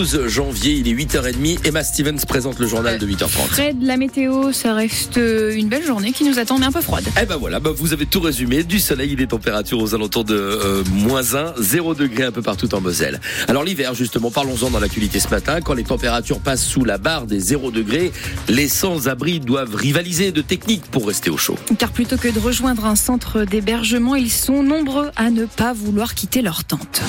12 janvier, il est 8h30. Emma Stevens présente le journal de 8h30. Près de la météo, ça reste une belle journée qui nous attend, mais un peu froide. Eh ben voilà, ben vous avez tout résumé. Du soleil, des températures aux alentours de euh, moins 1, 0 degré un peu partout en Moselle. Alors l'hiver, justement, parlons-en dans l'actualité ce matin. Quand les températures passent sous la barre des 0 degrés, les sans-abri doivent rivaliser de techniques pour rester au chaud. Car plutôt que de rejoindre un centre d'hébergement, ils sont nombreux à ne pas vouloir quitter leur tente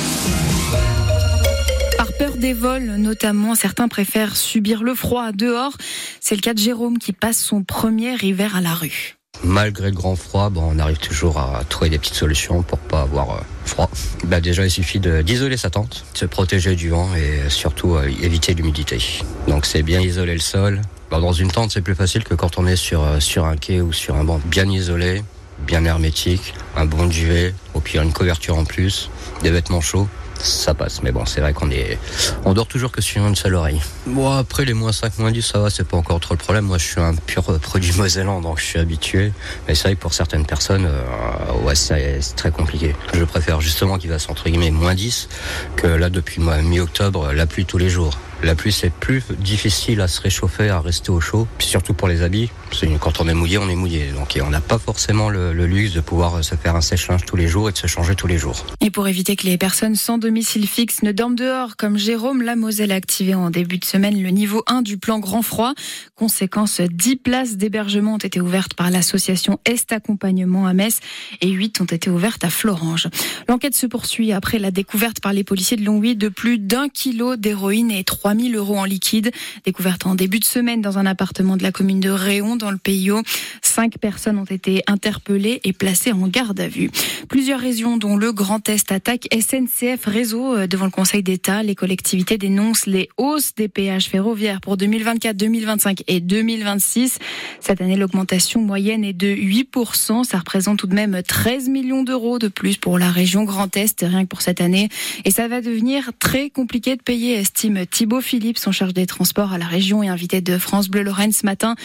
des vols, notamment, certains préfèrent subir le froid dehors. C'est le cas de Jérôme qui passe son premier hiver à la rue. Malgré le grand froid, bon, on arrive toujours à trouver des petites solutions pour pas avoir euh, froid. Bah déjà, il suffit d'isoler sa tente, se protéger du vent et surtout euh, éviter l'humidité. Donc c'est bien isoler le sol. Bah, dans une tente, c'est plus facile que quand on est sur, euh, sur un quai ou sur un banc bien isolé, bien hermétique, un bon duvet, au pire une couverture en plus, des vêtements chauds ça passe. Mais bon, c'est vrai qu'on est, on dort toujours que sur une seule oreille. Moi, après les moins 5, moins 10, ça va, c'est pas encore trop le problème. Moi, je suis un pur produit mosellan, donc je suis habitué. Mais c'est vrai que pour certaines personnes, euh, ouais, c'est très compliqué. Je préfère justement qu'il fasse entre guillemets moins 10 que là, depuis mi-octobre, la pluie tous les jours. La pluie, c'est plus difficile à se réchauffer, à rester au chaud, surtout pour les habits. Quand on est mouillé, on est mouillé. Donc on n'a pas forcément le, luxe de pouvoir se faire un sèche-linge tous les jours et de se changer tous les jours. Et pour éviter que les personnes sans domicile fixe ne dorment dehors, comme Jérôme, la Moselle a activé en début de semaine le niveau 1 du plan Grand Froid. Conséquence, 10 places d'hébergement ont été ouvertes par l'association Est Accompagnement à Metz et 8 ont été ouvertes à Florange. L'enquête se poursuit après la découverte par les policiers de Longwy de plus d'un kilo d'héroïne et trois 3000 euros en liquide. Découverte en début de semaine dans un appartement de la commune de Réon, dans le Pays Haut. Cinq personnes ont été interpellées et placées en garde à vue. Plusieurs régions, dont le Grand Est, attaque SNCF Réseau euh, devant le Conseil d'État. Les collectivités dénoncent les hausses des péages ferroviaires pour 2024, 2025 et 2026. Cette année, l'augmentation moyenne est de 8%. Ça représente tout de même 13 millions d'euros de plus pour la région Grand Est, rien que pour cette année. Et ça va devenir très compliqué de payer, estime Thibault Philippe, son charge des transports à la région et invité de France Bleu Lorraine ce matin.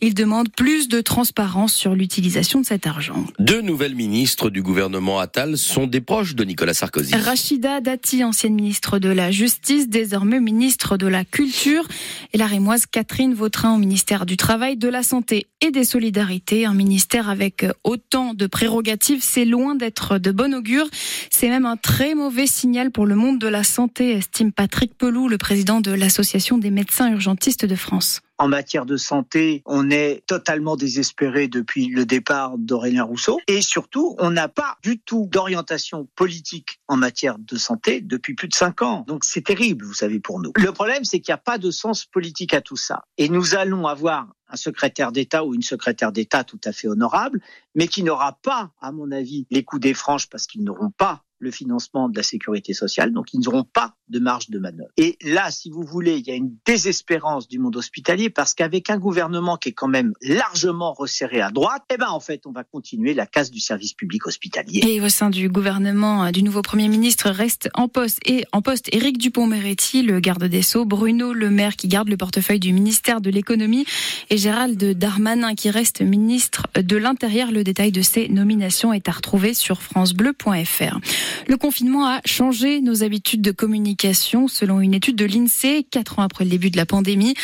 Il demande plus de transparence sur l'utilisation de cet argent. Deux nouvelles ministres du gouvernement Attal sont des proches de Nicolas Sarkozy. Rachida Dati, ancienne ministre de la Justice, désormais ministre de la Culture, et la rémoise Catherine Vautrin au ministère du Travail, de la Santé et des Solidarités. Un ministère avec autant de prérogatives, c'est loin d'être de bon augure. C'est même un très mauvais signal pour le monde de la santé, estime Patrick Pelou, le président de l'Association des médecins urgentistes de France. En matière de santé, on est totalement désespéré depuis le départ d'Aurélien Rousseau. Et surtout, on n'a pas du tout d'orientation politique en matière de santé depuis plus de cinq ans. Donc c'est terrible, vous savez, pour nous. Le problème, c'est qu'il n'y a pas de sens politique à tout ça. Et nous allons avoir un secrétaire d'État ou une secrétaire d'État tout à fait honorable, mais qui n'aura pas, à mon avis, les coups des franches parce qu'ils n'auront pas le financement de la sécurité sociale, donc ils n'auront pas de marge de manœuvre. Et là, si vous voulez, il y a une désespérance du monde hospitalier parce qu'avec un gouvernement qui est quand même largement resserré à droite, eh ben en fait, on va continuer la casse du service public hospitalier. Et au sein du gouvernement du nouveau Premier ministre reste en poste et en poste Éric Dupont-Moretti, le garde des Sceaux, Bruno Le Maire qui garde le portefeuille du ministère de l'économie et Gérald Darmanin qui reste ministre de l'Intérieur. Le détail de ces nominations est à retrouver sur francebleu.fr. Le confinement a changé nos habitudes de communication. Selon une étude de l'INSEE, quatre ans après le début de la pandémie,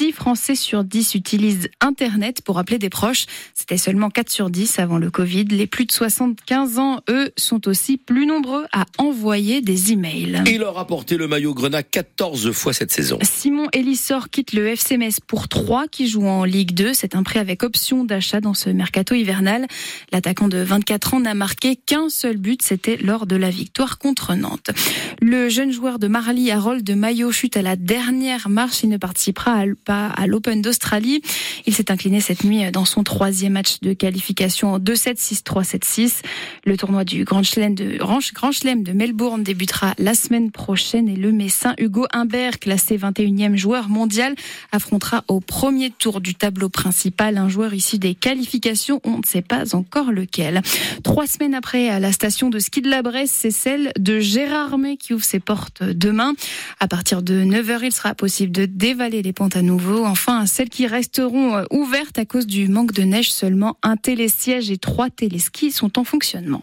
6 Français sur 10 utilisent Internet pour appeler des proches. C'était seulement 4 sur 10 avant le Covid. Les plus de 75 ans, eux, sont aussi plus nombreux à envoyer des emails. Il a rapporté le maillot Grenat 14 fois cette saison. Simon Elissor quitte le FC Metz pour 3 qui joue en Ligue 2. C'est un prêt avec option d'achat dans ce mercato hivernal. L'attaquant de 24 ans n'a marqué qu'un seul but. C'était lors de la victoire contre Nantes. Le jeune joueur de Marly, Harold de Maillot, chute à la dernière marche. Il ne participera à l'Open d'Australie. Il s'est incliné cette nuit dans son troisième match de qualification en 2-7, 6-3, 7-6. Le tournoi du Grand Chelem de, Grand Chelem de Melbourne débutera la semaine prochaine et le Messin Hugo Humbert, classé 21e joueur mondial, affrontera au premier tour du tableau principal un joueur issu des qualifications. On ne sait pas encore lequel. Trois semaines après, à la station de ski de la c'est celle de Gérard May qui ouvre ses portes demain. À partir de 9h, il sera possible de dévaler les pentes à. Enfin, celles qui resteront euh, ouvertes à cause du manque de neige, seulement un télésiège et trois téléskis sont en fonctionnement.